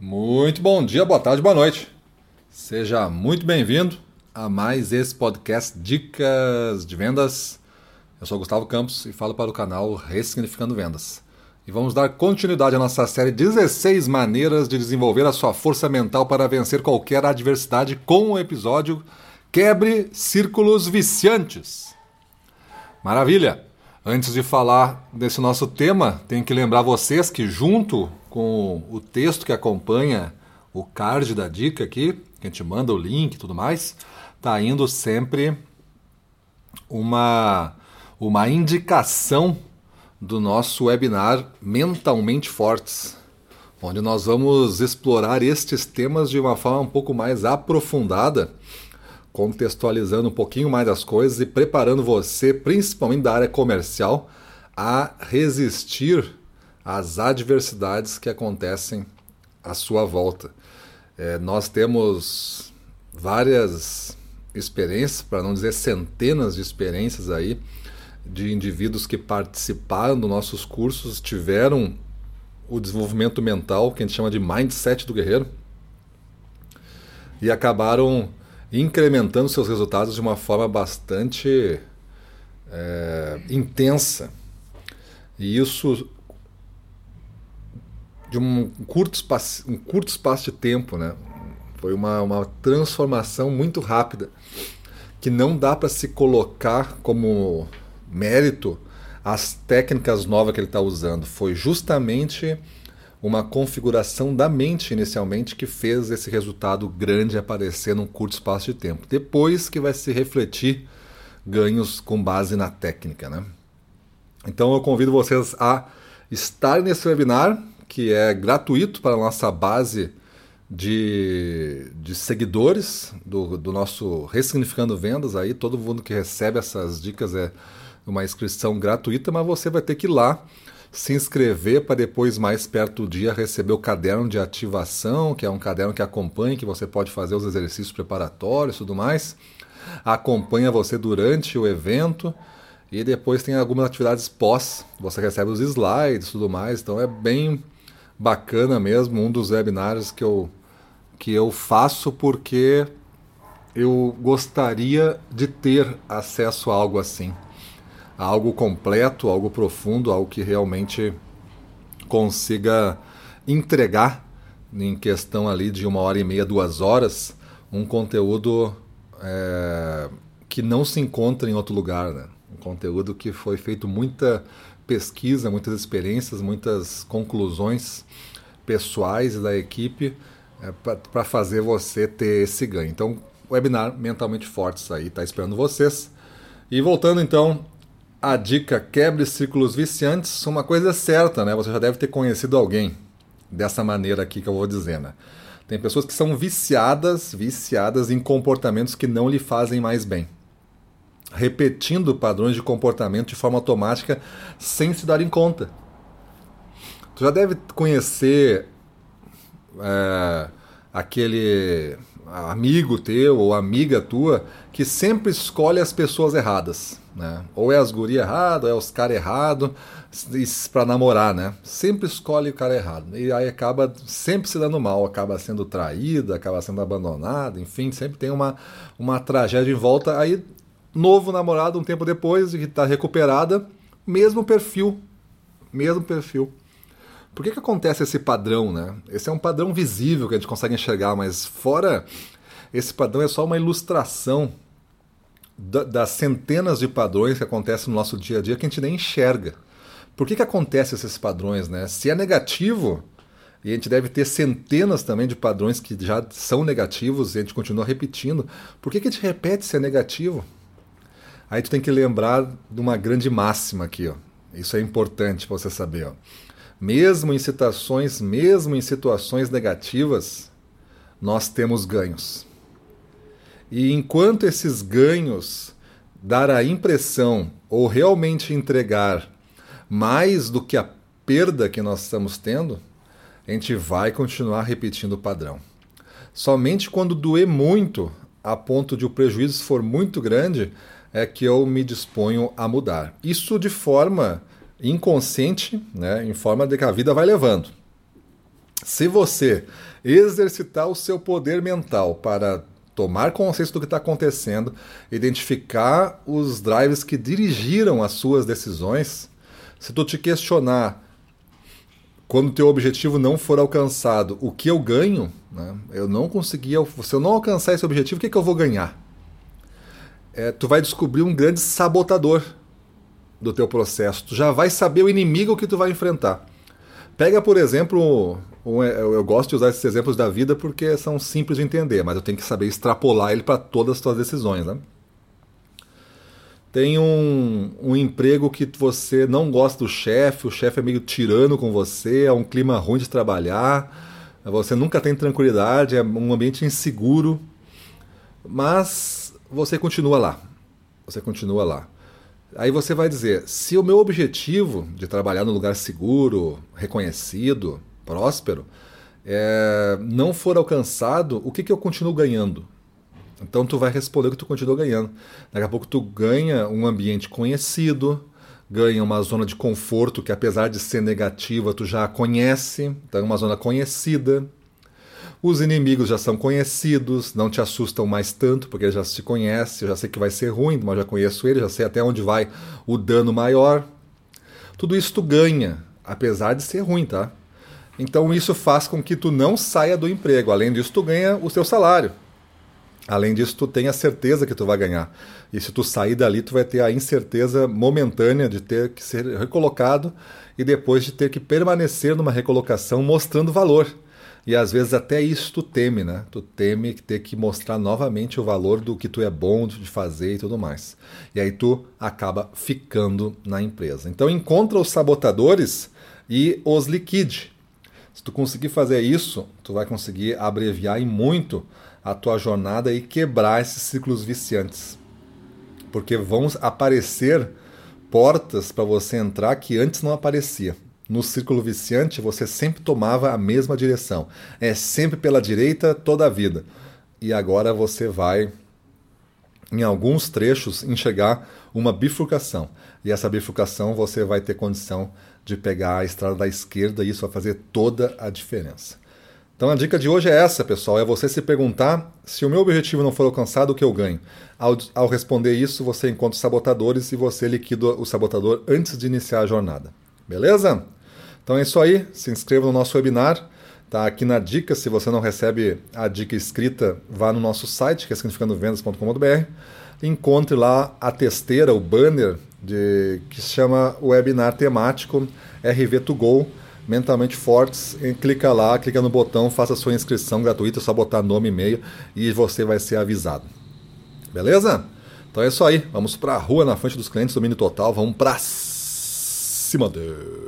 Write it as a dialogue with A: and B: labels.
A: Muito bom dia, boa tarde, boa noite. Seja muito bem-vindo a mais esse podcast Dicas de Vendas. Eu sou Gustavo Campos e falo para o canal Ressignificando Vendas. E vamos dar continuidade à nossa série 16 maneiras de desenvolver a sua força mental para vencer qualquer adversidade com o episódio Quebre Círculos Viciantes. Maravilha! Antes de falar desse nosso tema, tenho que lembrar vocês que, junto com o texto que acompanha o card da dica aqui, que a gente manda o link e tudo mais, tá indo sempre uma, uma indicação do nosso webinar Mentalmente Fortes, onde nós vamos explorar estes temas de uma forma um pouco mais aprofundada contextualizando um pouquinho mais as coisas e preparando você, principalmente da área comercial, a resistir às adversidades que acontecem à sua volta. É, nós temos várias experiências, para não dizer centenas de experiências aí, de indivíduos que participaram dos nossos cursos, tiveram o desenvolvimento mental, que a gente chama de mindset do guerreiro, e acabaram incrementando seus resultados de uma forma bastante é, intensa. E isso de um curto espaço, um curto espaço de tempo, né? Foi uma, uma transformação muito rápida que não dá para se colocar como mérito as técnicas novas que ele está usando. Foi justamente uma configuração da mente inicialmente que fez esse resultado grande aparecer num curto espaço de tempo. Depois que vai se refletir ganhos com base na técnica, né? Então eu convido vocês a estar nesse webinar, que é gratuito para a nossa base de, de seguidores do, do nosso Ressignificando Vendas. Aí todo mundo que recebe essas dicas é uma inscrição gratuita, mas você vai ter que ir lá se inscrever para depois, mais perto do dia, receber o caderno de ativação, que é um caderno que acompanha, que você pode fazer os exercícios preparatórios e tudo mais. Acompanha você durante o evento e depois tem algumas atividades pós. Você recebe os slides e tudo mais, então é bem bacana mesmo. Um dos webinários que eu, que eu faço porque eu gostaria de ter acesso a algo assim a algo completo, algo profundo, algo que realmente consiga entregar em questão ali de uma hora e meia, duas horas, um conteúdo é, que não se encontra em outro lugar, né? Um conteúdo que foi feito muita pesquisa, muitas experiências, muitas conclusões pessoais da equipe é, para fazer você ter esse ganho. Então, webinar mentalmente fortes aí está esperando vocês. E voltando então a dica quebre círculos viciantes, uma coisa é certa, né? Você já deve ter conhecido alguém dessa maneira aqui que eu vou dizer, né? Tem pessoas que são viciadas, viciadas em comportamentos que não lhe fazem mais bem. Repetindo padrões de comportamento de forma automática sem se darem conta. Tu já deve conhecer é, aquele amigo teu ou amiga tua que sempre escolhe as pessoas erradas. Né? Ou é as gurias erradas, ou é os caras errados para namorar, né? Sempre escolhe o cara errado. E aí acaba sempre se dando mal, acaba sendo traída, acaba sendo abandonada, enfim, sempre tem uma, uma tragédia em volta. Aí, novo namorado, um tempo depois, que está recuperada, mesmo perfil. Mesmo perfil. Por que, que acontece esse padrão, né? Esse é um padrão visível que a gente consegue enxergar, mas fora esse padrão é só uma ilustração das centenas de padrões que acontecem no nosso dia a dia que a gente nem enxerga. Por que, que acontecem esses padrões, né? Se é negativo, e a gente deve ter centenas também de padrões que já são negativos e a gente continua repetindo, por que, que a gente repete se é negativo? Aí tu tem que lembrar de uma grande máxima aqui, ó. Isso é importante para você saber, ó mesmo em situações, mesmo em situações negativas, nós temos ganhos. E enquanto esses ganhos dar a impressão ou realmente entregar mais do que a perda que nós estamos tendo, a gente vai continuar repetindo o padrão. Somente quando doer muito, a ponto de o prejuízo for muito grande, é que eu me disponho a mudar. Isso de forma inconsciente, né, em forma de que a vida vai levando. Se você exercitar o seu poder mental para tomar consciência do que está acontecendo, identificar os drives que dirigiram as suas decisões, se tu te questionar quando teu objetivo não for alcançado, o que eu ganho? Né? Eu não consegui, se eu não alcançar esse objetivo, o que, que eu vou ganhar? É, tu vai descobrir um grande sabotador do teu processo. Tu já vai saber o inimigo que tu vai enfrentar. Pega, por exemplo, um, eu gosto de usar esses exemplos da vida porque são simples de entender, mas eu tenho que saber extrapolar ele para todas as tuas decisões. Né? Tem um, um emprego que você não gosta do chefe, o chefe é meio tirano com você, é um clima ruim de trabalhar, você nunca tem tranquilidade, é um ambiente inseguro, mas você continua lá. Você continua lá. Aí você vai dizer: se o meu objetivo de trabalhar num lugar seguro, reconhecido, próspero, é, não for alcançado, o que, que eu continuo ganhando? Então tu vai responder que tu continua ganhando. Daqui a pouco tu ganha um ambiente conhecido, ganha uma zona de conforto que apesar de ser negativa, tu já conhece, então é uma zona conhecida. Os inimigos já são conhecidos, não te assustam mais tanto, porque já se conhece, eu já sei que vai ser ruim, mas já conheço ele, já sei até onde vai o dano maior. Tudo isso tu ganha, apesar de ser ruim, tá? Então isso faz com que tu não saia do emprego. Além disso, tu ganha o seu salário. Além disso, tu tem a certeza que tu vai ganhar. E se tu sair dali, tu vai ter a incerteza momentânea de ter que ser recolocado e depois de ter que permanecer numa recolocação mostrando valor. E às vezes até isso tu teme, né? Tu teme ter que mostrar novamente o valor do que tu é bom de fazer e tudo mais. E aí tu acaba ficando na empresa. Então encontra os sabotadores e os liquide. Se tu conseguir fazer isso, tu vai conseguir abreviar em muito a tua jornada e quebrar esses ciclos viciantes. Porque vão aparecer portas para você entrar que antes não aparecia no círculo viciante, você sempre tomava a mesma direção. É sempre pela direita toda a vida. E agora você vai, em alguns trechos, enxergar uma bifurcação. E essa bifurcação você vai ter condição de pegar a estrada da esquerda e isso vai fazer toda a diferença. Então a dica de hoje é essa, pessoal: é você se perguntar se o meu objetivo não for alcançado, o que eu ganho. Ao, ao responder isso, você encontra os sabotadores e você liquida o sabotador antes de iniciar a jornada. Beleza? Então é isso aí, se inscreva no nosso webinar. Tá aqui na dica, se você não recebe a dica escrita, vá no nosso site, que é significandovendas.com.br. Encontre lá a testeira, o banner de, que se chama webinar temático RV2Go Mentalmente Fortes. E clica lá, clica no botão, faça sua inscrição gratuita, é só botar nome e e-mail e você vai ser avisado. Beleza? Então é isso aí. Vamos para a rua na frente dos clientes, domínio total. Vamos para cima deles.